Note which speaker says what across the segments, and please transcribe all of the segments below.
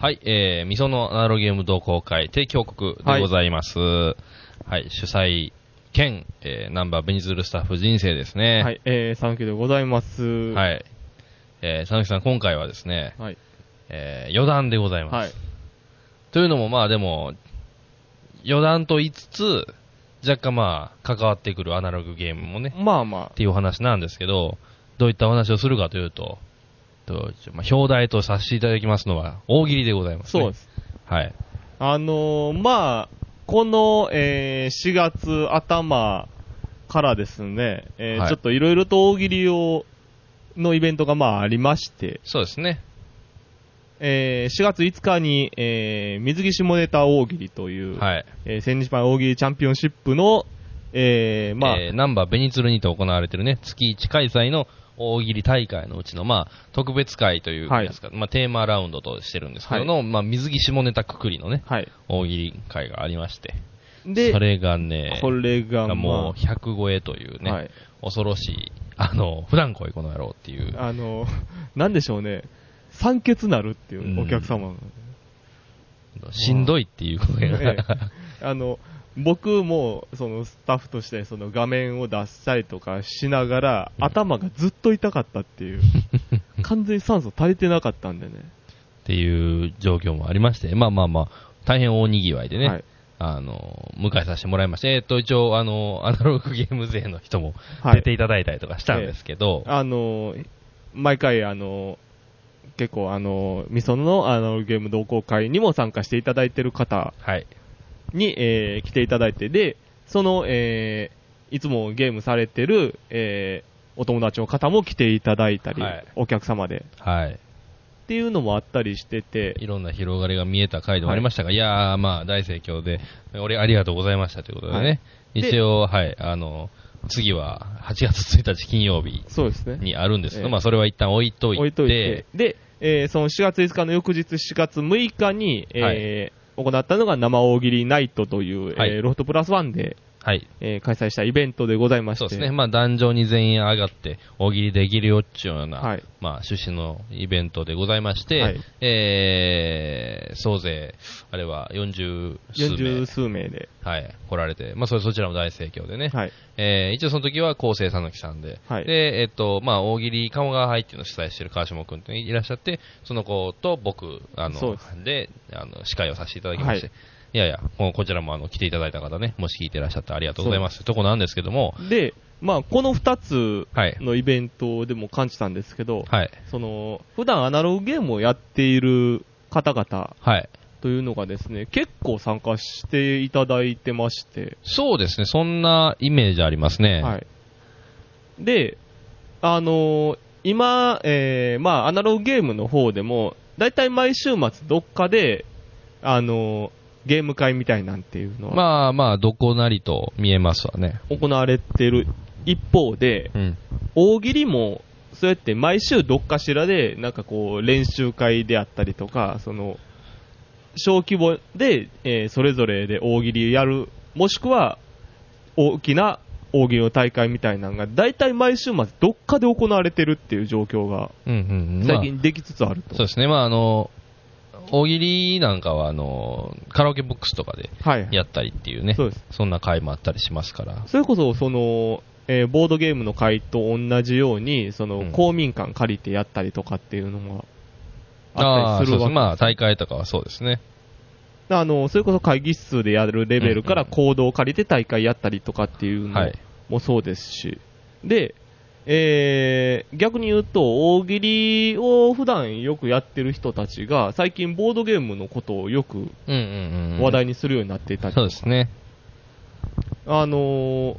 Speaker 1: はい、えー、みそのアナログゲーム同好会提供国でございます。はい、主催兼、えー、ナンバーベニズルスタッフ人生ですね。
Speaker 2: はい、えー、サンキューでございます。い。
Speaker 1: はい。えー、佐々木さん、今回はですね、
Speaker 2: はい。
Speaker 1: えー、余談でございます。
Speaker 2: はい。
Speaker 1: というのも、まあでも、余談と言いつつ、若干まあ、関わってくるアナログゲームもね、
Speaker 2: まあま
Speaker 1: っていうお話なんですけど、どういったお話をするかというと、とまあ、表題とさせていただきますのは、大喜利でございま
Speaker 2: あ、
Speaker 1: す、ね。
Speaker 2: そうです。
Speaker 1: はい。
Speaker 2: あのー、まあ、この、えー、4月頭からですね、えー
Speaker 1: はい
Speaker 2: ちょっといろいろと大喜利を、のイベントがまあありまして、
Speaker 1: そうですね。
Speaker 2: えー4月5日に、えー水着下ネタ大喜利という、
Speaker 1: はい。
Speaker 2: えー千日前大喜利チャンピオンシップの、えーまあ、
Speaker 1: えーナンバーベニツルにて行われてるね、月1開催の大喜利大会のうちの、まあ、特別会というかですか、まあ、テーマラウンドとしてるんですけどの、まあ、水着下ネタくくりのね、
Speaker 2: はい。
Speaker 1: 大喜利会がありまして、
Speaker 2: で、
Speaker 1: それがね、
Speaker 2: これが、まあ、
Speaker 1: もう100超えというね、
Speaker 2: はい。
Speaker 1: 恐ろしい、あの、普段来いこの野郎っていう、
Speaker 2: あの、なんでしょうね、酸欠なるっていうう、
Speaker 1: ん
Speaker 2: お客様。が。
Speaker 1: しんどいっていう声が、
Speaker 2: ええ。あの、僕も、そのスタッフとして、その画面を出したりとかしながら、頭がずっと痛かったっていう、完全に酸素足りてなかったんでね。
Speaker 1: っていう状況もありまして、まあまあまあ、大変大にぎわいでね、
Speaker 2: はい。
Speaker 1: あの、迎えさせてもらいまして、えっと、一応、あの、アナログゲーム勢の人も
Speaker 2: はい
Speaker 1: 出ていただいたりとかしたんですけど、
Speaker 2: あの、毎回、あの、結構、あの、みそのあのゲーム同好会にも参加していただいてる方
Speaker 1: はい。
Speaker 2: に、えー来ていただいて、で、その、えーいつもゲームされてる、えーお友達の方も来ていただいたり、
Speaker 1: はい。
Speaker 2: お客様で、
Speaker 1: はい。
Speaker 2: っていうのもあったりしてて、
Speaker 1: いろんな広がりが見えた回でもありましたが、い、やー、まあ、大盛況で、俺ありがとうございましたということでね、
Speaker 2: はい。で
Speaker 1: 一応、はい、あの、次は8月1日金曜日
Speaker 2: そうですね。
Speaker 1: にあるんですけど、
Speaker 2: ええ。
Speaker 1: まあ、それは一旦置いといて、
Speaker 2: 置いといて、で、えーその4月5日の翌日4月6日に、えー行ったのが生大喜利ナイトという、
Speaker 1: はい。
Speaker 2: えーロフトプラスワンで、
Speaker 1: はい。
Speaker 2: えー開催したイベントでございまして、
Speaker 1: そうですね。まあ、壇上に全員上がって、大喜利できるよっちゅうような、
Speaker 2: はい。
Speaker 1: まあ、趣旨のイベントでございまして、
Speaker 2: はい。
Speaker 1: えー、総勢、あれは40数名。
Speaker 2: 40、数名で、
Speaker 1: はい、来られて、まあ、それそちらも大盛況でね、
Speaker 2: はい、
Speaker 1: えー、一応その時は昴生さぬきさんで、
Speaker 2: はい。
Speaker 1: で、えっと、まあ、大喜利鴨川杯っていうのを主催してる川下くんっていらっしゃって、その子と僕、あの
Speaker 2: です、
Speaker 1: で、あの、司会をさせていただきまして、
Speaker 2: はい
Speaker 1: いやいや、ここちらもあの来ていただいた方ね、もし聞いてらっしゃったらありがとうございますとこなんですけども、
Speaker 2: で、まあ、この2つ
Speaker 1: はい。
Speaker 2: のイベントでも感じたんですけど、
Speaker 1: はい。
Speaker 2: その、普段アナログゲームをやっている方々
Speaker 1: はい。
Speaker 2: というのがですね、結構参加していただいてまして、
Speaker 1: そうですね、そんなイメージありますね。
Speaker 2: はい。で、あのー今、えーまあ、アナログゲームの方でも、だいたい毎週末どっかで、あのーゲーム会みたいなんていうのは
Speaker 1: まあまあ、どこなりと見えますわね。
Speaker 2: 行われてる一方で、
Speaker 1: うん。
Speaker 2: 大喜利も、そうやって毎週どっかしらで、なんかこう、練習会であったりとか、その、小規模で、えーそれぞれで大喜利やる、もしくは、大きな大喜利の大会みたいなのが、大体毎週末どっかで行われてるっていう状況が、
Speaker 1: うんうんうん。
Speaker 2: 最近できつつあると。
Speaker 1: そうですね、まああの、大喜利なんかは、あの、カラオケボックスとかで
Speaker 2: はい。
Speaker 1: やったりっていうね、
Speaker 2: そうです。
Speaker 1: そんな回もあったりしますから。
Speaker 2: それこそ、その、えーボードゲームの会と同じように、その、
Speaker 1: うん
Speaker 2: 公民館借りてやったりとかっていうのもあったりするわけ
Speaker 1: そうです。まあ大会とかはそうですね。
Speaker 2: あの、それこそ会議室でやるレベルから
Speaker 1: うんうん
Speaker 2: 行動を借りて大会やったりとかっていうの
Speaker 1: はい。
Speaker 2: もそうですし、で、えー、逆に言うと、大喜利を普段よくやってる人たちが、最近ボードゲームのことをよく
Speaker 1: うんうんうん。
Speaker 2: 話題にするようになっていたり
Speaker 1: そうですね。
Speaker 2: あのー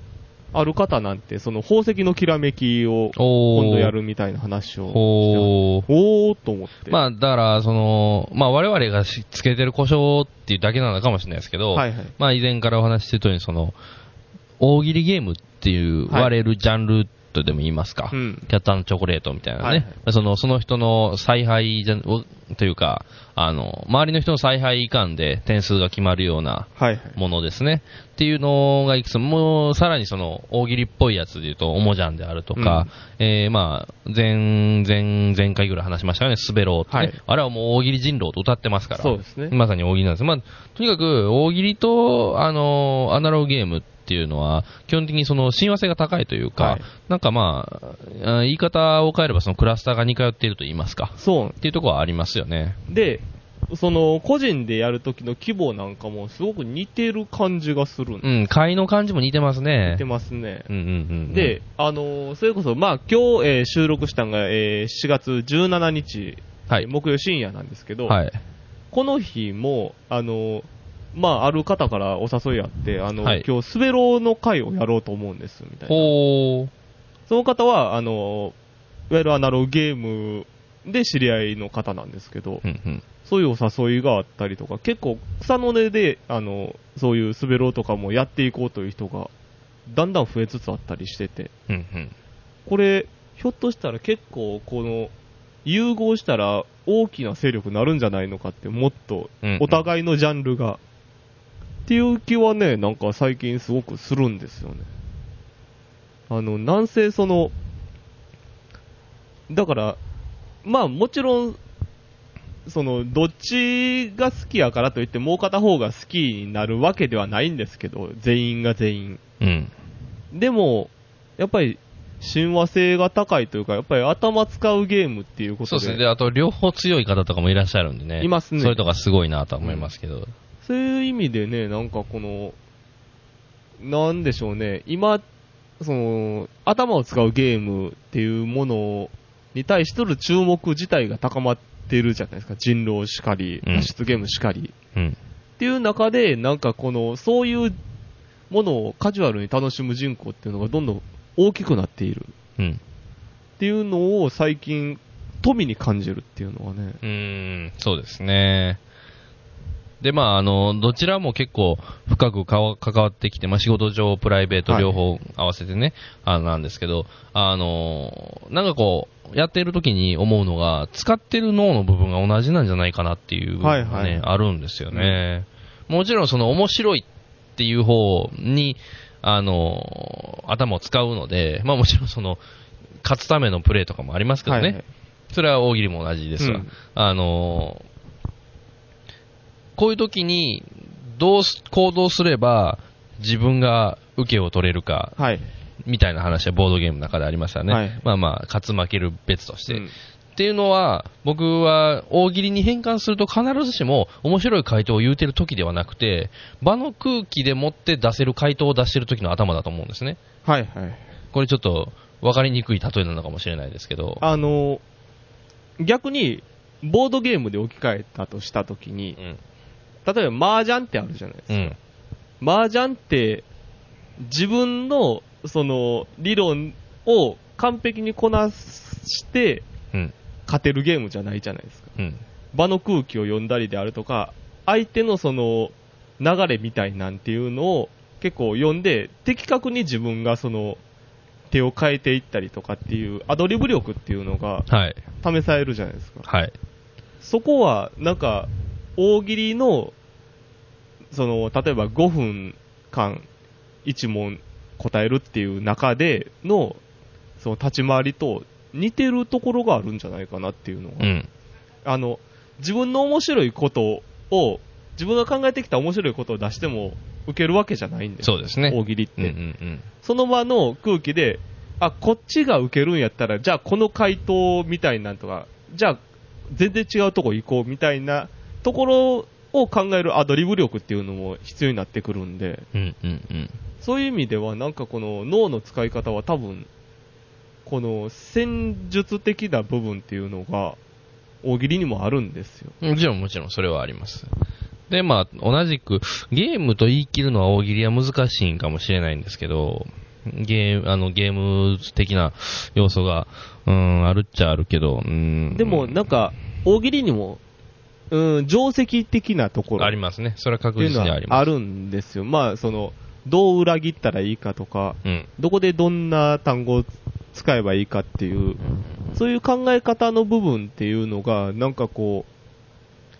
Speaker 2: ある方なんて、その宝石のきらめきを。今度やるみたいな話をして
Speaker 1: ほー。
Speaker 2: おーっと思って。
Speaker 1: まあ、だから、その、まあ、我々がしつけてる故障っていうだけなのかもしれないですけど、
Speaker 2: はいはい。
Speaker 1: まあ、以前からお話ししてる通り、その、大喜利ゲームっていう
Speaker 2: はい
Speaker 1: 割れるジャンルっとでも言いますか、
Speaker 2: うん
Speaker 1: キャットチョコレートみたいなね、
Speaker 2: はい
Speaker 1: そのその人の采配じゃをというか、あの、周りの人の采配以下で点数が決まるような
Speaker 2: はいはい。
Speaker 1: ものですね。っていうのがいくつも、さらにその大喜利っぽいやつで言うと、おもじゃんであるとか、えー、まあ、前、前、前回ぐらい話しましたよね、滑ろうってね。
Speaker 2: はい
Speaker 1: あれはもう大喜利人狼と歌ってますから。
Speaker 2: そうですね
Speaker 1: まさに大喜利なんです。まあ、とにかく大喜利と、あの、アナログゲームっていうのは、基本的にその親和性が高いというか、
Speaker 2: はい
Speaker 1: なんかまあ、あ言い方を変えればそのクラスターが似通っていると言いますか。
Speaker 2: そう
Speaker 1: っていうところはありますよね。
Speaker 2: で、その、個人でやるときの規模なんかもすごく似てる感じがする
Speaker 1: うん、会の感じも似てますね。
Speaker 2: 似てますね。
Speaker 1: うんうんうんうん。
Speaker 2: で、あのーそれこそ、まあ、今日、えー収録したのが、えー4月17日、
Speaker 1: はい
Speaker 2: 木曜深夜なんですけど、
Speaker 1: はい。
Speaker 2: この日も、あのーまあ、ある方からお誘いあって、あの、
Speaker 1: はい
Speaker 2: 今日、スベローの会をやろうと思うんです、みたいな。その方は、あのーいわゆるアナログゲームで知り合いの方なんですけど、
Speaker 1: うんうん。
Speaker 2: そういうお誘いがあったりとか、結構草の根で、あの、そういうスベローとかもやっていこうという人が、だんだん増えつつあったりしてて、
Speaker 1: うんうん。
Speaker 2: これ、ひょっとしたら結構、この、融合したら大きな勢力になるんじゃないのかって、もっと
Speaker 1: うんうん、
Speaker 2: お互いのジャンルが、っていう気はね、なんか最近すごくするんですよね。あの、なんせその、だから、まあもちろん、その、どっちが好きやからといって、もう片方が好きになるわけではないんですけど、全員が全員。
Speaker 1: うん。
Speaker 2: でも、やっぱり、親和性が高いというか、やっぱり頭使うゲームっていうことで、
Speaker 1: そうですね。で、あと、両方強い方とかもいらっしゃるんでね。
Speaker 2: いますね
Speaker 1: それとかすごいなとは思いますけど。
Speaker 2: そういう意味でね、なんかこの、なんでしょうね、今、その、頭を使うゲームっていうものに対してる注目自体が高まってるじゃないですか。人狼しかり、
Speaker 1: うん
Speaker 2: 脱出ゲームしかり。
Speaker 1: うん。
Speaker 2: っていう中で、なんかこの、そういうものをカジュアルに楽しむ人口っていうのがどんどん大きくなっている
Speaker 1: うん。
Speaker 2: っていうのを最近、富に感じるっていうのはね。
Speaker 1: うーん、そうですね。で、まあ、あの、どちらも結構深く関わってきて、まあ、仕事上、プライベート両方合わせてね、あのなんですけど、あの、なんかこう、やってる時に思うのが、使ってる脳の部分が同じなんじゃないかなっていう部分がね、
Speaker 2: はいはい
Speaker 1: あるんですよね。もちろんその面白いっていう方に、あの、頭を使うので、まあもちろんその、勝つためのプレーとかもありますけどね。
Speaker 2: はいはい
Speaker 1: それは大喜利も同じですわ。
Speaker 2: うん
Speaker 1: あのーこういう時に、どうす行動すれば自分が受けを取れるか、
Speaker 2: はい。
Speaker 1: みたいな話はボードゲームの中でありましたね。
Speaker 2: はい
Speaker 1: まあまあ、勝つ負ける別として。
Speaker 2: うん
Speaker 1: っていうのは、僕は大喜利に変換すると必ずしも面白い回答を言うてる時ではなくて、場の空気でもって出せる回答を出してる時の頭だと思うんですね。
Speaker 2: はいはい。
Speaker 1: これちょっと分かりにくい例えなのかもしれないですけど。
Speaker 2: あの、逆に、ボードゲームで置き換えたとしたときに
Speaker 1: う、ん。
Speaker 2: 例えば麻雀ってあるじゃないです
Speaker 1: う
Speaker 2: か。
Speaker 1: ん。
Speaker 2: 麻雀って、自分の、その、理論を完璧にこなして、
Speaker 1: うん。
Speaker 2: 勝てるゲームじゃないじゃないですか。
Speaker 1: うん。
Speaker 2: 場の空気を読んだりであるとか、相手のその、流れみたいなんていうのを結構読んで、的確に自分がその、手を変えていったりとかっていう、アドリブ力っていうのが
Speaker 1: はい。
Speaker 2: 試されるじゃないですか。
Speaker 1: はい。
Speaker 2: そこは、なんか、大喜利の、その、例えば5分間、1問答えるっていう中での、その立ち回りと似てるところがあるんじゃないかなっていうのが、
Speaker 1: うん。
Speaker 2: あの、自分の面白いことを、自分が考えてきた面白いことを出しても受けるわけじゃないんです
Speaker 1: そうですね。
Speaker 2: 大喜利って。
Speaker 1: うんうんうん。
Speaker 2: その場の空気で、あ、こっちが受けるんやったら、じゃあこの回答みたいなんとか、じゃあ全然違うとこ行こうみたいなところを考えるアドリブ力っていうのも必要になってくるんで、
Speaker 1: うんうんうん。
Speaker 2: そういう意味ではなんかこの脳の使い方は多分、この戦術的な部分っていうのが大喜利にもあるんですよ。
Speaker 1: もちろんもちろんそれはあります。で、まあ、同じく、ゲームと言い切るのは大喜利は難しいんかもしれないんですけど、ゲーム、あの、ゲーム的な要素が、うん、あるっちゃあるけど、うん。
Speaker 2: でもなんか大喜利にも、うん、定石的なところ
Speaker 1: ありますね。それは確
Speaker 2: っていうのは
Speaker 1: 実にあります。
Speaker 2: あるんですよ。まあ、その、どう裏切ったらいいかとか、
Speaker 1: うん。
Speaker 2: どこでどんな単語を使えばいいかっていう、そういう考え方の部分っていうのが、なんかこ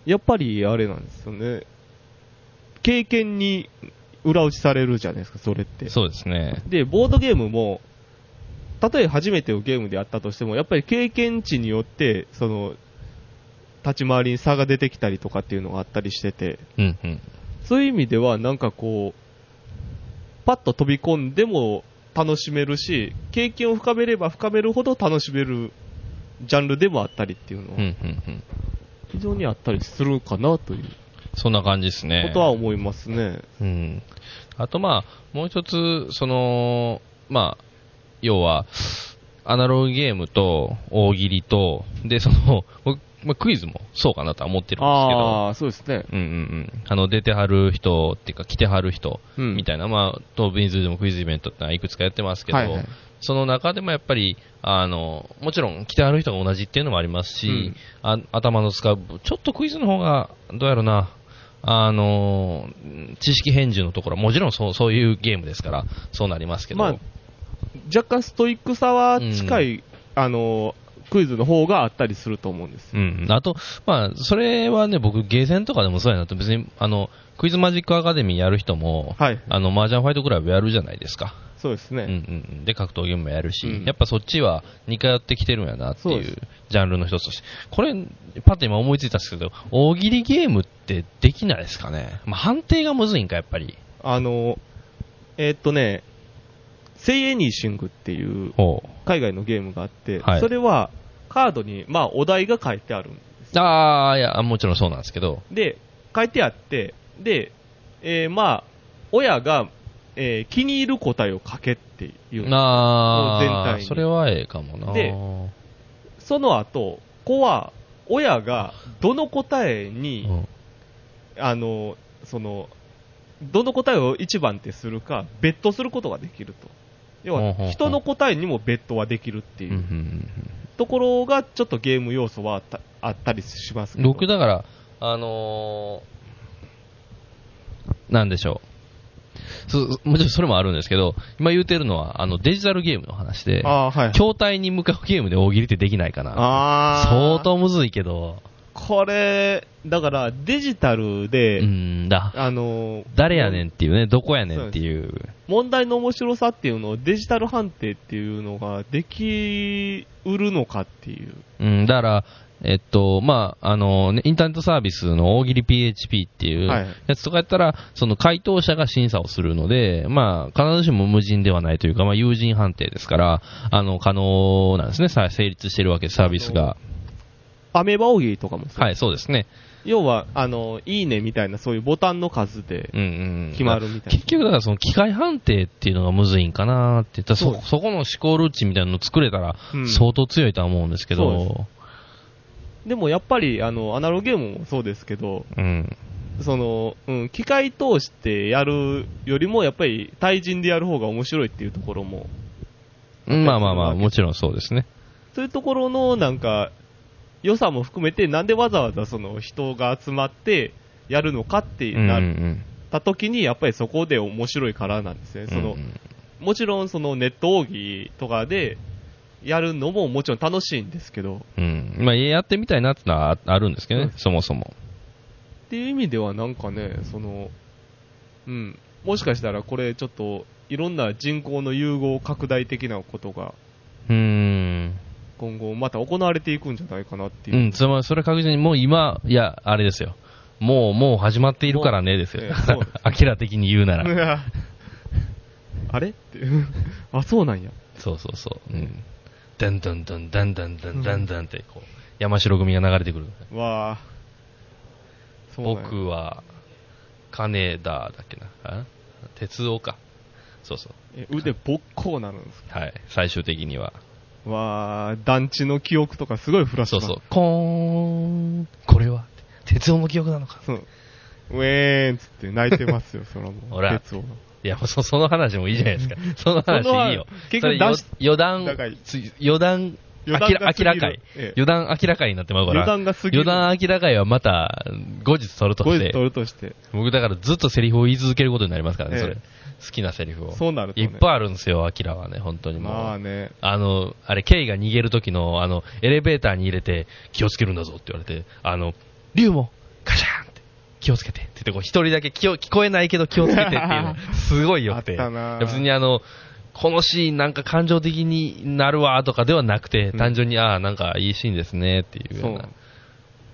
Speaker 2: う、やっぱりあれなんですよね。経験に裏打ちされるじゃないですか、それって。
Speaker 1: そうですね。
Speaker 2: で、ボードゲームも、たとえ初めてのゲームであったとしても、やっぱり経験値によって、その、立ち回りに差が出てきたりとかっていうのがあったりしてて、
Speaker 1: うんうん。
Speaker 2: そういう意味では、なんかこう、パッと飛び込んでも楽しめるし、経験を深めれば深めるほど楽しめるジャンルでもあったりっていうのは、
Speaker 1: うんうんうん。
Speaker 2: 非常にあったりするかなという
Speaker 1: そんな感じですね。
Speaker 2: ことは思いますね。
Speaker 1: うん。あとまあ、もう一つ、その、まあ、要は、アナログゲームと大喜利と、で、その、僕まあ、クイズもそうかなとは思ってるんですけど、
Speaker 2: ああ、そうですね。
Speaker 1: うんうんうん。あの、出てはる人っていうか、来てはる人
Speaker 2: うん。
Speaker 1: みたいな、まあ、東ビンズでもクイズイベントってのはいくつかやってますけど、
Speaker 2: はいはい。
Speaker 1: その中でもやっぱり、あの、もちろん来てはる人が同じっていうのもありますし、
Speaker 2: うん。
Speaker 1: あ頭の使う、ちょっとクイズの方が、どうやろな、あの、知識返事のところはもちろんそうそういうゲームですから、そうなりますけど、
Speaker 2: まあ、若干ストイックさは近い、あの、クイズの方があったりすると思うんですよ。
Speaker 1: うん。あと、まあ、それはね、僕、ゲーセンとかでもそうやなと、別に、あの、クイズマジックアカデミーやる人も、
Speaker 2: はい。
Speaker 1: あの、麻雀ファイトクラブやるじゃないですか。
Speaker 2: そうですね。
Speaker 1: うんうんうん。で、格闘ゲームもやるし、
Speaker 2: うん
Speaker 1: やっぱそっちは似通ってきてるんやなっていうジャンルの一つとして。これ、パッと今思いついたんですけど、大喜利ゲームってできないですかね？まあ、判定がむずいんか、やっぱり。
Speaker 2: あの、えーっとね、セイエニーシングっていう
Speaker 1: ほ
Speaker 2: 海外のゲームがあって、
Speaker 1: はい
Speaker 2: それはカードに、まあ、お題が書いてあるんです
Speaker 1: う。ああ、いや、もちろんそうなんですけど。
Speaker 2: で、書いてあって、で、えーまあ、親が、えー気に入る答えを書けっていう。
Speaker 1: あ
Speaker 2: 全体に
Speaker 1: あ、それはええかもな。
Speaker 2: でその後、子は、親がどの答えに、
Speaker 1: うん
Speaker 2: あの、その、どの答えを一番手するか、ベットすることができると。要は、人の答えにもベットはできるっていうところが、ちょっとゲーム要素はあったあったりしますけど。
Speaker 1: 僕だから、あのーなんでしょう。そもちろんそれもあるんですけど、今言うてるのは、あの、デジタルゲームの話で、
Speaker 2: あーはい。
Speaker 1: 筐体に向かうゲームで大喜利ってできないかな。相当むずいけど、
Speaker 2: これ、だからデジタルで、
Speaker 1: うんだ。
Speaker 2: あの、
Speaker 1: 誰やねんっていうね、どこやねんっていう。
Speaker 2: 問題の面白さっていうのをデジタル判定っていうのができうるのかっていう。
Speaker 1: うん、だから、えっと、まあ、あの、ね、インターネットサービスの大喜利 PHP っていう
Speaker 2: はい
Speaker 1: やつとかやったら、その回答者が審査をするので、まあ、必ずしも無人ではないというか、まあ、有人判定ですから、あの、可能なんですね。さ成立してるわけで、サービスが。
Speaker 2: アメーバ大喜利とかもそう
Speaker 1: はい、そうですね。
Speaker 2: 要は、あの、いいねみたいなそういうボタンの数で
Speaker 1: うんうん。
Speaker 2: 決まるみたいな。
Speaker 1: 結局、だからその機械判定っていうのがむずいんかなって言ったら、
Speaker 2: そう
Speaker 1: そ、そこの思考ルーチンみたいなの作れたら
Speaker 2: うん、
Speaker 1: 相当強いとは思うんですけ
Speaker 2: そう
Speaker 1: ど、
Speaker 2: でもやっぱり、あの、アナログゲームもそうですけど、
Speaker 1: うん。
Speaker 2: その、うん、機械通してやるよりも、やっぱり対人でやる方が面白いっていうところも、
Speaker 1: うんまあまあまあ、もちろんそうですね。
Speaker 2: そういうところのなんか、良さも含めて、なんでわざわざその人が集まってやるのかってなっ
Speaker 1: うん。
Speaker 2: た時に、やっぱりそこで面白いからなんですね。その、もちろんそのネット奥義とかでやるのももちろん楽しいんですけど、
Speaker 1: うん。まあ、やってみたいなってのはああるんですけどね、
Speaker 2: うん
Speaker 1: そもそも。
Speaker 2: っていう意味ではなんかね、その、うん、もしかしたらこれちょっといろんな人口の融合拡大的なことが
Speaker 1: うーん。
Speaker 2: 今後また行われていくんじゃないかなっていう。
Speaker 1: うん、それそれ確実にもう今、いや、あれですよ。もう、もう始まっているからね、ですよ。アキラ的に言うなら。
Speaker 2: あれって。あ、そうなんや。
Speaker 1: そうそうそう。うん。ダンダンダンダンダンダンダンダンって、こう、山城組が流れてくる。
Speaker 2: わあ。
Speaker 1: 僕は、金田だっけな。あ？鉄夫か。そうそ
Speaker 2: え腕ぼっこうなるんです
Speaker 1: う。はい。最終的には。
Speaker 2: かわあ、団地の記憶とかすごいフラッシュバック
Speaker 1: そうそう。コーン。これは鉄夫の記憶なのか。
Speaker 2: そう。ウェーンっつって泣いてますよ、そらもう。
Speaker 1: ほら
Speaker 2: 鉄を。
Speaker 1: いや、もうそ その話もいいじゃないですか。その話いいよ。
Speaker 2: 結局
Speaker 1: それよ
Speaker 2: 出し
Speaker 1: 余談
Speaker 2: だから、
Speaker 1: つ余談明らかい
Speaker 2: ええ。
Speaker 1: 余談明らかになってまうから。
Speaker 2: 余談が過ぎる。
Speaker 1: 余談明らかいはまた、後日取るとして
Speaker 2: 後日取。るとして。
Speaker 1: 僕だからずっとセリフを言い続けることになりますからね、
Speaker 2: ええ
Speaker 1: それ。好きなセリフを。
Speaker 2: そうなるとね。
Speaker 1: いっぱいあるんですよ、アキラはね、本当にもう。
Speaker 2: まあね。
Speaker 1: あの、あれ、ケイが逃げる時の、あの、エレベーターに入れて、気をつけるんだぞって言われて、あの、リュウも、カシャーンって、気をつけてって言って、こう、一人だけ聞こえないけど気をつけてっていうの、すごい良くて。
Speaker 2: あったない
Speaker 1: や別にあの、このシーンなんか感情的になるわとかではなくて、
Speaker 2: うん
Speaker 1: 単純に、ああ、なんかいいシーンですねっていうような。。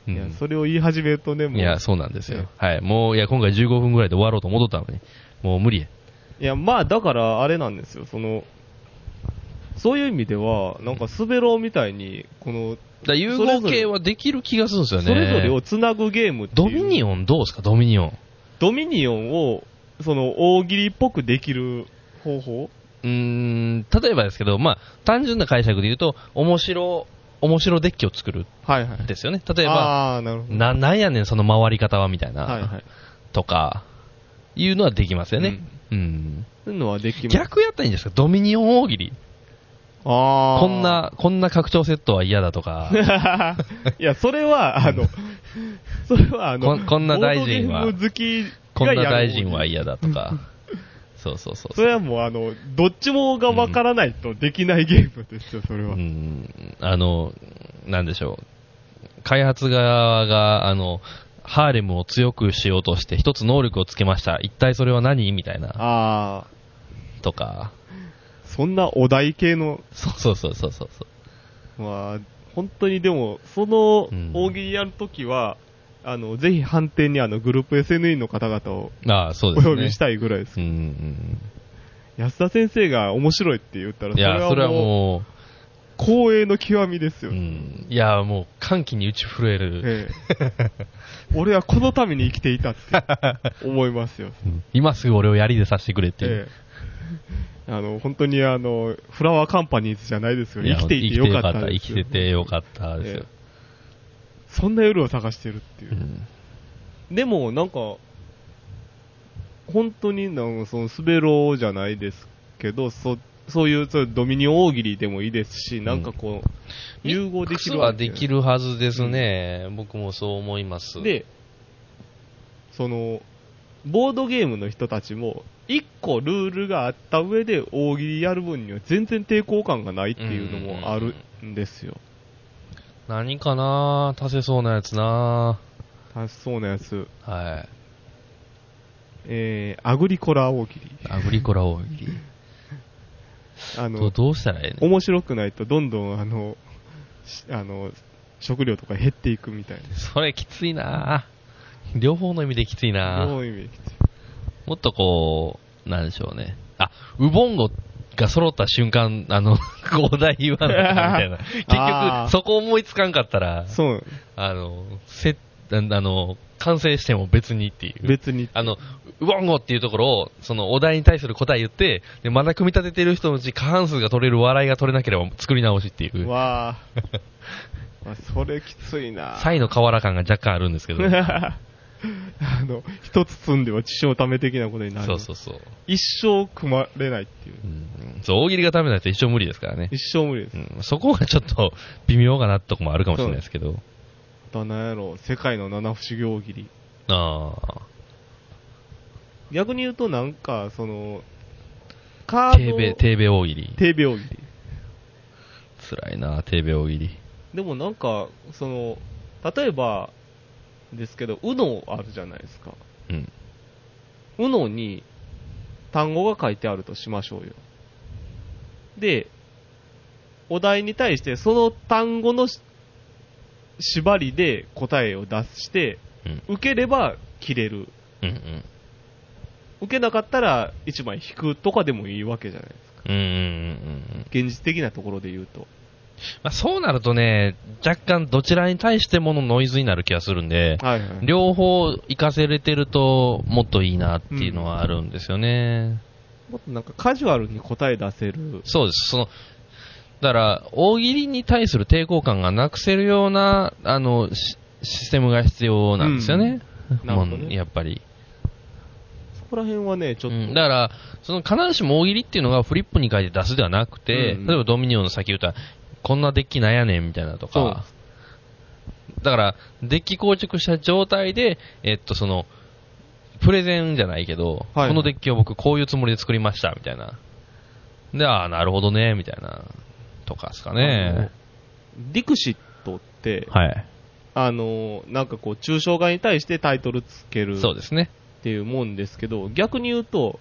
Speaker 2: いや
Speaker 1: うん、
Speaker 2: それを言い始めるとね、もう。
Speaker 1: いや、そうなんですよ
Speaker 2: え。
Speaker 1: はい。もう、いや、今回15分ぐらいで終わろうと思ったのに、もう無理や。
Speaker 2: いや、まあ、だから、あれなんですよ。その、そういう意味では、なんか、スベローみたいに、この、
Speaker 1: だ融合系はできる気がするんですよね。
Speaker 2: それぞれをつなぐゲームって。
Speaker 1: ドミニオンどうですか、ドミニオン。
Speaker 2: ドミニオンを、その、大喜利っぽくできる方法
Speaker 1: うーん、例えばですけど、まあ、単純な解釈で言うと、面白、面白デッキを作る
Speaker 2: はいはい。
Speaker 1: ですよね。例えば、
Speaker 2: な。
Speaker 1: な、なんやねん、その回り方は、みたいな、
Speaker 2: はいはい。
Speaker 1: とか、いうのはできますよね。うん。
Speaker 2: そういうのはできます。
Speaker 1: 逆やったらいいんですか、ドミニオン大喜利。
Speaker 2: ああ。
Speaker 1: こん。な、こんな拡張セットは嫌だとか、
Speaker 2: いや、それは、あの、それは、あの、
Speaker 1: こんな大臣はこんな大臣は嫌だとか、そうそうそう
Speaker 2: それはもう、あの、どっちもがわからないとできないゲームですよ、それは。
Speaker 1: うん、あの、なんでしょう。開発側が、あの、ハーレムを強くしようとして一つ能力をつけました。一体それは何みたいな、
Speaker 2: ああ、
Speaker 1: とか。
Speaker 2: そんなお題系の、
Speaker 1: そうそうそうそうそう。
Speaker 2: まあ、本当にでも、その
Speaker 1: うん
Speaker 2: 大喜利やるときは、あの、ぜひ判定にあの、グループ SNE の方々を
Speaker 1: ああ、そう
Speaker 2: お
Speaker 1: ですね。
Speaker 2: 呼びしたいぐらいです。
Speaker 1: うんうん
Speaker 2: 安田先生が面白いって言ったら、
Speaker 1: それは
Speaker 2: う、
Speaker 1: も
Speaker 2: 光栄の極みです
Speaker 1: う、
Speaker 2: よ。
Speaker 1: うん。いや、もう歓喜に打ち震える。
Speaker 2: ええ、俺はこのために生きていたって 思いますよ。
Speaker 1: うん今すぐ俺を槍で刺してくれっていう。
Speaker 2: ええ、あの、本当にあの、フラワーカンパニーズじゃないですよ。生きていてよかったです
Speaker 1: 生きててよかったですよ
Speaker 2: え。えそんな夜を探してるっていうう。
Speaker 1: ん
Speaker 2: でも、なんか、本当になんかその、スベロじゃないですけど、そそういうそうドミニオン大喜利でもいいですし、なんかこう、融合できる
Speaker 1: はできるはずですね。僕もそう思います。
Speaker 2: で、その、ボードゲームの人たちも、一個ルールがあった上で大喜利やる分には全然抵抗感がないっていうのもあるんですよ。
Speaker 1: 何かな足せそうなやつな
Speaker 2: 楽しそうなやつ。
Speaker 1: はい。
Speaker 2: えー、アグリコラ大喜利。
Speaker 1: アグリコラ大喜利。
Speaker 2: あの、
Speaker 1: どどうしたらええの
Speaker 2: 面白くないとどんどんあの、しあの、食料とか減っていくみたいな。
Speaker 1: それきついな両方の意味できついな
Speaker 2: どういう意味で
Speaker 1: もっとこう、なんでしょうね。あ、ウボンゴが揃った瞬間、あの、お題言わないみたいな。結局、そこ思いつかんかったら、
Speaker 2: そう、
Speaker 1: あの、せ、あの、完成しても別にっていう。
Speaker 2: 別に。
Speaker 1: あの、ウボンゴっていうところを、そのお題に対する答え言って、で、まだ組み立ててる人のうち過半数が取れる笑いが取れなければ作り直しっていう。
Speaker 2: わあそれきついな
Speaker 1: サイの瓦感が若干あるんですけど。
Speaker 2: あの、一つ積んでは地上ため的なことになる。
Speaker 1: そうそうそう。
Speaker 2: 一生組まれないっていう。
Speaker 1: うん、そう、大喜利がダメなやつ一生無理ですからね。
Speaker 2: 一生無理です。
Speaker 1: うん、そこがちょっと微妙かなとこもあるかもしれないですけど。
Speaker 2: あとは何やろ世界の七不思議大喜利。
Speaker 1: ああ。
Speaker 2: 逆に言うとなんか、その、カード、
Speaker 1: テーベ、テーベ大喜利。
Speaker 2: テーベ大喜利。
Speaker 1: 辛いな、テーベ大喜利。
Speaker 2: でもなんか、その、例えば、ですけど、UNO あるじゃないですか。
Speaker 1: うん。
Speaker 2: UNO に単語が書いてあるとしましょうよ。で、お題に対してその単語のし縛りで答えを出して、
Speaker 1: うん。
Speaker 2: 受ければ切れる。
Speaker 1: うんうん。
Speaker 2: 受けなかったら1枚引くとかでもいいわけじゃないですか。
Speaker 1: うんうんうんうん。
Speaker 2: 現実的なところで言うと。
Speaker 1: まあ、そうなるとね、若干どちらに対してものノイズになる気がするんで、
Speaker 2: はいはい。
Speaker 1: 両方活かせれてるともっといいなっていうのはあるんですよね。
Speaker 2: もっとなんかカジュアルに答え出せる。
Speaker 1: そうです。その、だから、大喜利に対する抵抗感がなくせるような、あの、シシステムが必要なんですよね。
Speaker 2: なるほどね
Speaker 1: やっぱり。
Speaker 2: そこら辺はね、ちょっと。
Speaker 1: うんだから、その必ずしも大喜利っていうのがフリップに書いて出すではなくて、
Speaker 2: うん
Speaker 1: 例えばドミニオンの先言ったこんなデッキなんやねんみたいなとか、だから、デッキ構築した状態で、えっと、その、プレゼンじゃないけど、
Speaker 2: はい
Speaker 1: このデッキを僕こういうつもりで作りました、みたいな。で、ああ、なるほどね、みたいな、とかですかね。
Speaker 2: ディクシットって、
Speaker 1: はい。
Speaker 2: あの、なんかこう、抽象画に対してタイトルつける
Speaker 1: そうですね。
Speaker 2: っていうもんですけど、逆に言うと、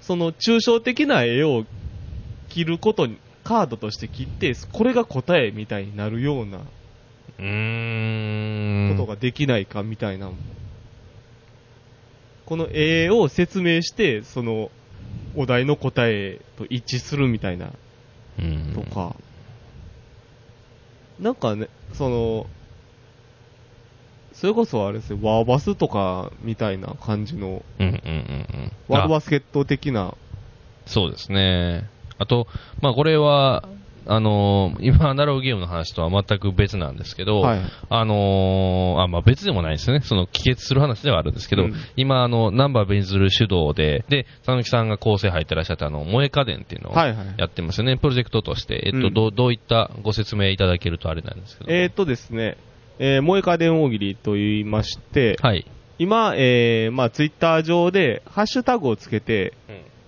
Speaker 2: その抽象的な絵を切ることに、カードとして切って、これが答えみたいになるような
Speaker 1: うーん。
Speaker 2: ことができないかみたいな。この絵を説明して、その、お題の答えと一致するみたいな
Speaker 1: うん
Speaker 2: とか、なんかね、その、それこそあれですよ、ワーバスとかみたいな感じの、
Speaker 1: うんうんうんうん。
Speaker 2: ワーバスケット的な、
Speaker 1: そうですね。あと、まあこれは、あのー今、アナログゲームの話とは全く別なんですけど、
Speaker 2: はい
Speaker 1: あのーあ、まあ別でもないですね。その、帰結する話ではあるんですけど、
Speaker 2: うん
Speaker 1: 今、あの、ナンバーベンズル主導で、で、佐野木さんが構成入ってらっしゃったあの、萌え家電っていうのを
Speaker 2: はいはい
Speaker 1: やってますよね。プロジェクトとして。えっと、
Speaker 2: うん
Speaker 1: どう、どういったご説明いただけるとあれなんですけど。
Speaker 2: えー、とですね、えー、萌え家電大喜利と言いまして、
Speaker 1: はい。
Speaker 2: 今、えー、まあ、ツイッター上で、ハッシュタグをつけて、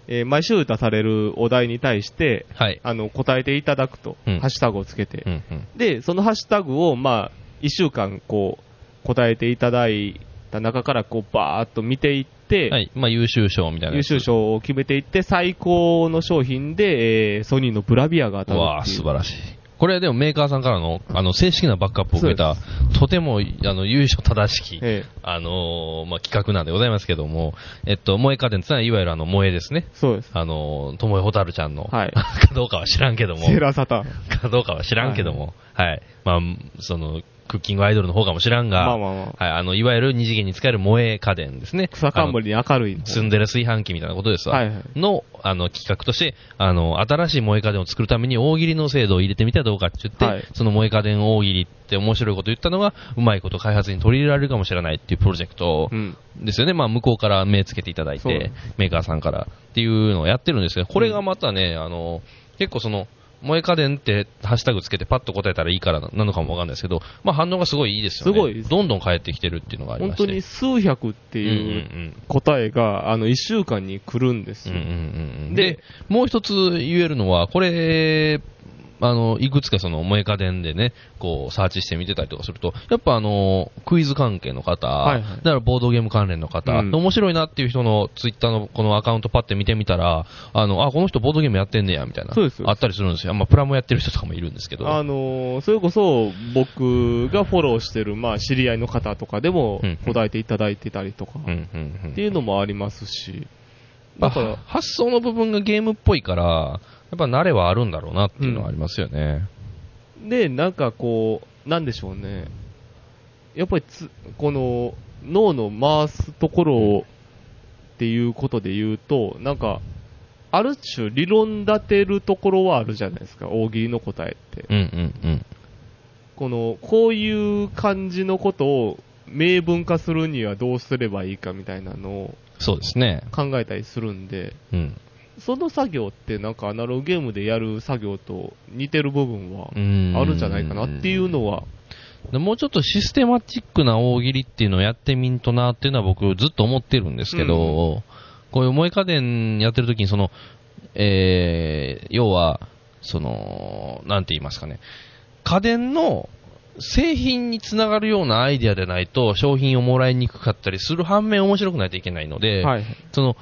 Speaker 2: えー毎週出されるお題に対して、
Speaker 1: はい。
Speaker 2: あの、答えていただくと、
Speaker 1: うん
Speaker 2: ハッシュタグをつけて、
Speaker 1: うんうん。
Speaker 2: で、そのハッシュタグを、まあ、一週間、こう、答えていただいた中から、こう、バーっと見ていって、
Speaker 1: はい。まあ優秀賞みたいな。
Speaker 2: 優秀賞を決めていって、最高の商品で、えーソニーのブラビアが当たる
Speaker 1: わあ、
Speaker 2: っていう
Speaker 1: 素晴らしい。これでもメーカーさんからの、あの、正式なバックアップを受けた、とても、あの、優勝正しき、
Speaker 2: ええ
Speaker 1: あのーまあ、企画なんでございますけども、えっと、萌え家電ってのは、いわゆるあの、萌えですね。
Speaker 2: そうです。
Speaker 1: あのー、ともえほたるちゃんの、
Speaker 2: はい
Speaker 1: かどうかは知らんけども、
Speaker 2: セーラーサタン。
Speaker 1: かどうかは知らんけども、はい。まあ、その、クッキングアイドルの方かもしらんが、
Speaker 2: まあまあまあ。
Speaker 1: はい、あの、いわゆる二次元に使える萌え家電ですね。
Speaker 2: 草冠に明るいの。
Speaker 1: ツンデレ炊飯器みたいなことですわ。
Speaker 2: はいはい
Speaker 1: の、あの、企画として、あの、新しい萌え家電を作るために大喜利の制度を入れてみてはどうかって言って、
Speaker 2: はい
Speaker 1: その萌え家電大喜利って面白いこと言ったのが、うまいこと開発に取り入れられるかもしれないっていうプロジェクト
Speaker 2: うん。
Speaker 1: ですよね。まあ、向こうから目つけていただいて、メーカーさんからっていうのをやってるんですけど、これがまたね、あの、結構その、萌え家電ってハッシュタグつけてパッと答えたらいいからなのかもわかんないですけど、まあ反応がすごいいいですよね。
Speaker 2: すごいです
Speaker 1: どんどん返ってきてるっていうのがあり
Speaker 2: 本
Speaker 1: まして。
Speaker 2: 当に数百って
Speaker 1: うんうん
Speaker 2: いう答えが、あの、一週間に来るんですよ。
Speaker 1: うんうんうんうん
Speaker 2: で
Speaker 1: で、もう一つ言えるのは、これ、あの、いくつかその、萌え家電でね、こう、サーチしてみてたりとかすると、やっぱあの、クイズ関係の方、
Speaker 2: はいはい
Speaker 1: だからボードゲーム関連の方、
Speaker 2: うん
Speaker 1: 面白いなっていう人のツイッターのこのアカウントパッて見てみたら、あの、あ、この人ボードゲームやってんねや、みたいな。あったりするんですよ。まあ、プラモやってる人とかもいるんですけど。
Speaker 2: あのーそれこそ僕がフォローしてる、まあ、知り合いの方とかでも
Speaker 1: うん
Speaker 2: 答えていただいてたりとか、っていうのもありますし、
Speaker 1: だか、
Speaker 2: らら、
Speaker 1: 発想の部分がゲームっぽいから、やっぱ慣れはあるんだろうなっていうのはありますよね。
Speaker 2: で、なんかこう、なんでしょうね。やっぱりつ、この、脳の回すところをっていうことで言うと、なんか、ある種理論立てるところはあるじゃないですか、大喜利の答えって。
Speaker 1: うんうんうん。
Speaker 2: この、こういう感じのことを明文化するにはどうすればいいかみたいなのを
Speaker 1: そうですね。
Speaker 2: 考えたりするんで、
Speaker 1: うん。
Speaker 2: その作業ってなんかアナログゲームでやる作業と似てる部分は
Speaker 1: うん。
Speaker 2: あるんじゃないかなっていうのは、
Speaker 1: でもうちょっとシステマチックな大喜利っていうのをやってみんとなっていうのは僕ずっと思ってるんですけど、こういう萌え家電やってる時にその、えー、要は、その、なんて言いますかね、家電の製品につながるようなアイデアでないと商品をもらいにくかったりする反面面白くないといけないので、
Speaker 2: はい。
Speaker 1: その、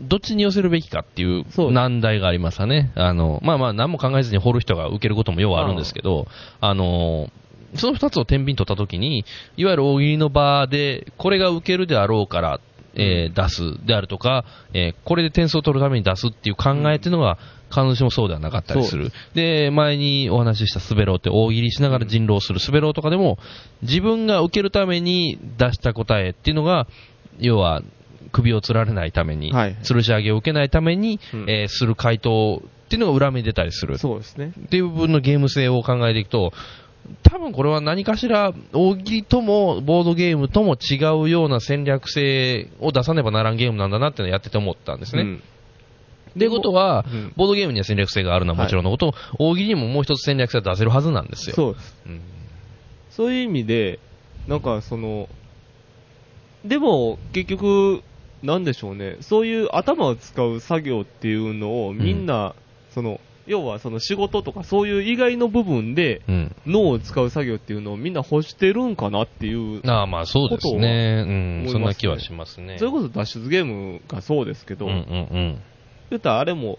Speaker 1: どっちに寄せるべきかっていう難題がありますわね。あの、まあまあ何も考えずに掘る人が受けることもようあるんですけど、あの、その二つを天秤取ったときに、いわゆる大喜利の場で、これが受けるであろうから、えー出すであるとか、えーこれで点数を取るために出すっていう考えっていうのが、必ずしもそうではなかったりする。で、前にお話ししたスベローって大喜利しながら人狼するスベローとかでも、自分が受けるために出した答えっていうのが、要は、首を吊られないために、
Speaker 2: はい
Speaker 1: 吊るし上げを受けないために、
Speaker 2: うん
Speaker 1: えーする回答っていうのが裏目に出たりする。
Speaker 2: そうですね。
Speaker 1: っていう部分のゲーム性を考えていくと、多分これは何かしら大喜利ともボードゲームとも違うような戦略性を出さねばならんゲームなんだなっていうのをやってて思ったんですね。
Speaker 2: うん
Speaker 1: っていうことは、
Speaker 2: うん
Speaker 1: ボードゲームには戦略性があるのはもちろんのこと、大喜利にももう一つ戦略性が出せるはずなんですよ。
Speaker 2: そうです。
Speaker 1: うん
Speaker 2: そういう意味で、なんかその、でも結局、なんでしょうね、そういう頭を使う作業っていうのをみんな、その、要はその仕事とかそういう以外の部分で
Speaker 1: うん。
Speaker 2: 脳を使う作業っていうのをみんな欲してるんかなっていう、
Speaker 1: ああ、まあそうですね。うん。そんな気はしますね。
Speaker 2: それこそ脱出ゲームがそうですけど、
Speaker 1: うんうんうん。
Speaker 2: 言ったらあれも、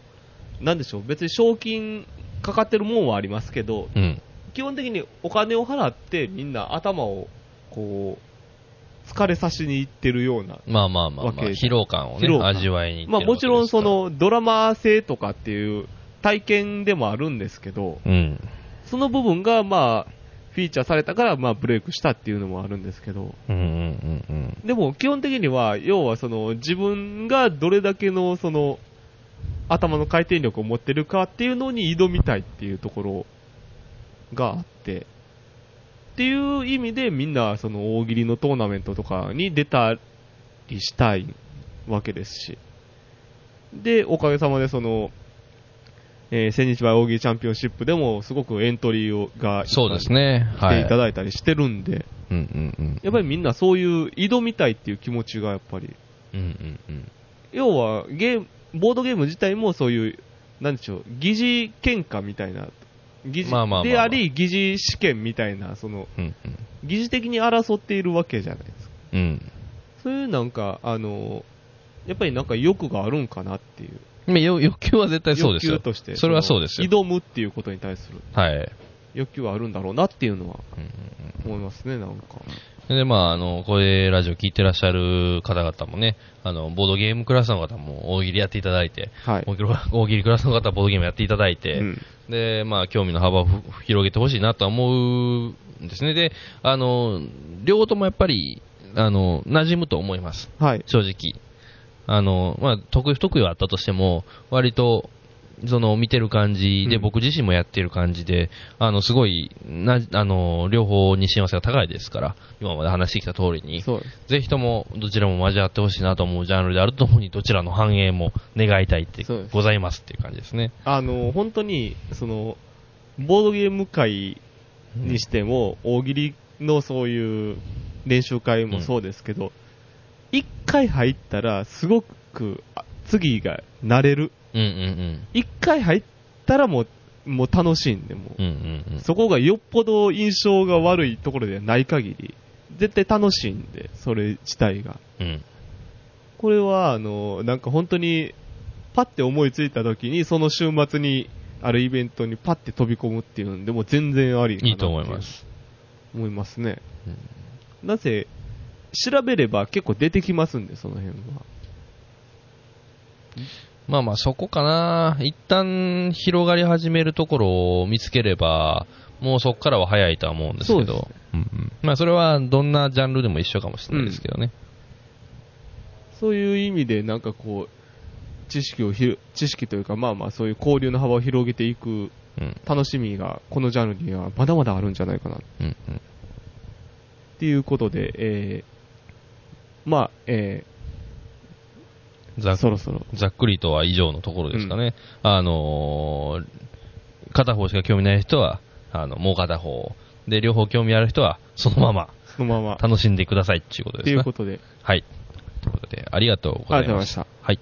Speaker 2: なんでしょう、別に賞金かかってるもんはありますけど、
Speaker 1: うん。
Speaker 2: 基本的にお金を払ってみんな頭をこう疲れさしに行ってるような、
Speaker 1: まあまあまあまあ、疲労感をね味わいに行
Speaker 2: まあ、もちろんそのドラマ性とかっていう体験でもあるんですけど、
Speaker 1: うん。
Speaker 2: その部分がまあフィーチャーされたからまあブレイクしたっていうのもあるんですけど、
Speaker 1: うんうんうんうん。
Speaker 2: でも基本的には、要はその自分がどれだけのその頭の回転力を持ってるかっていうのに挑みたいっていうところがあって、っていう意味でみんなその大喜利のトーナメントとかに出たりしたいわけですし、で、おかげさまでその、えー千日前大喜利チャンピオンシップでもすごくエントリーをが
Speaker 1: そうですね。
Speaker 2: 来
Speaker 1: はい。
Speaker 2: ていただいたりしてるんで。やっぱりみんなそういう挑みたいっていう気持ちがやっぱり、
Speaker 1: うんうんうん。
Speaker 2: 要はゲーム、ボードゲーム自体もそういう、なんでしょう、疑似喧嘩みたいな、疑似
Speaker 1: まあまあまあまあ
Speaker 2: であり、疑似試験みたいな、その、
Speaker 1: うん
Speaker 2: 疑似的に争っているわけじゃないですか。
Speaker 1: うん。うん。
Speaker 2: そういうなんか、あの、やっぱりなんか欲があるんかなっていう。
Speaker 1: 欲求は絶対そうですよ
Speaker 2: 欲求。として。
Speaker 1: それはそうですよ
Speaker 2: の挑むっていうことに対する
Speaker 1: はい。
Speaker 2: 欲求はあるんだろうなっていうのは
Speaker 1: うん
Speaker 2: 思いますね、なんか。
Speaker 1: で、まあ、あの、これ、ラジオ聞いてらっしゃる方々もね、あの、ボードゲームクラスの方も大喜利やっていただいて、
Speaker 2: はい。
Speaker 1: 大喜利クラスの方はボードゲームやっていただいて、
Speaker 2: うん
Speaker 1: で、まあ、興味の幅をふ広げてほしいなとは思うんですね。で、あの、両方ともやっぱり、あの、馴染むと思います。
Speaker 2: はい。
Speaker 1: 正直。あの、まあ、得意不得意はあったとしても、割と、その、見てる感じで、
Speaker 2: うん
Speaker 1: 僕自身もやってる感じで、あの、すごい、な、あの、両方に幸せが高いですから、今まで話してきた通りに。ぜひともどちらも交わってほしいなと思うジャンルであるとともに、どちらの繁栄も願いたいってございますっていう感じですね。
Speaker 2: あの、本当に、その、ボードゲーム界にしても、大喜利のそういう練習会もそうですけど、一、回入ったら、すごく、あ次が慣れる。
Speaker 1: うんうん
Speaker 2: 一回入ったらもう、もう楽しいんで、もう。
Speaker 1: うん。うんうんうん。
Speaker 2: そこがよっぽど印象が悪いところではない限り、絶対楽しいんで、それ自体が。
Speaker 1: うん。
Speaker 2: これは、あの、なんか本当に、パッて思いついた時に、その週末にあるイベントにパッて飛び込むっていうんで、もう全然ありかない
Speaker 1: いと思いま。す。
Speaker 2: 思いますね。なぜ、調べれば結構出てきますんで、その辺は。
Speaker 1: まあまあそこかな。一旦広がり始めるところを見つければ、もうそこからは早いとは思うんですけ
Speaker 2: そう
Speaker 1: ど。うんうんまあそれはどんなジャンルでも一緒かもしれないですけどね。
Speaker 2: そういう意味で、なんかこう、知識をひろ、知識というか、まあまあそういう交流の幅を広げていく
Speaker 1: うん。
Speaker 2: 楽しみが、このジャンルにはまだまだあるんじゃないかなっ
Speaker 1: うんうん。
Speaker 2: ていうことで、えー、まあ、えー、
Speaker 1: ざっ
Speaker 2: そろそろ。
Speaker 1: ざっくりとは以上のところですかね。あのー片方しか興味ない人は、あの、もう片方。で、両方興味ある人は、そのまま
Speaker 2: そのまま。
Speaker 1: 楽しんでくださいっていうことですね。
Speaker 2: いうことで、
Speaker 1: はい。ということで、ありがとうございま。
Speaker 2: ありがとうございますした。
Speaker 1: はい。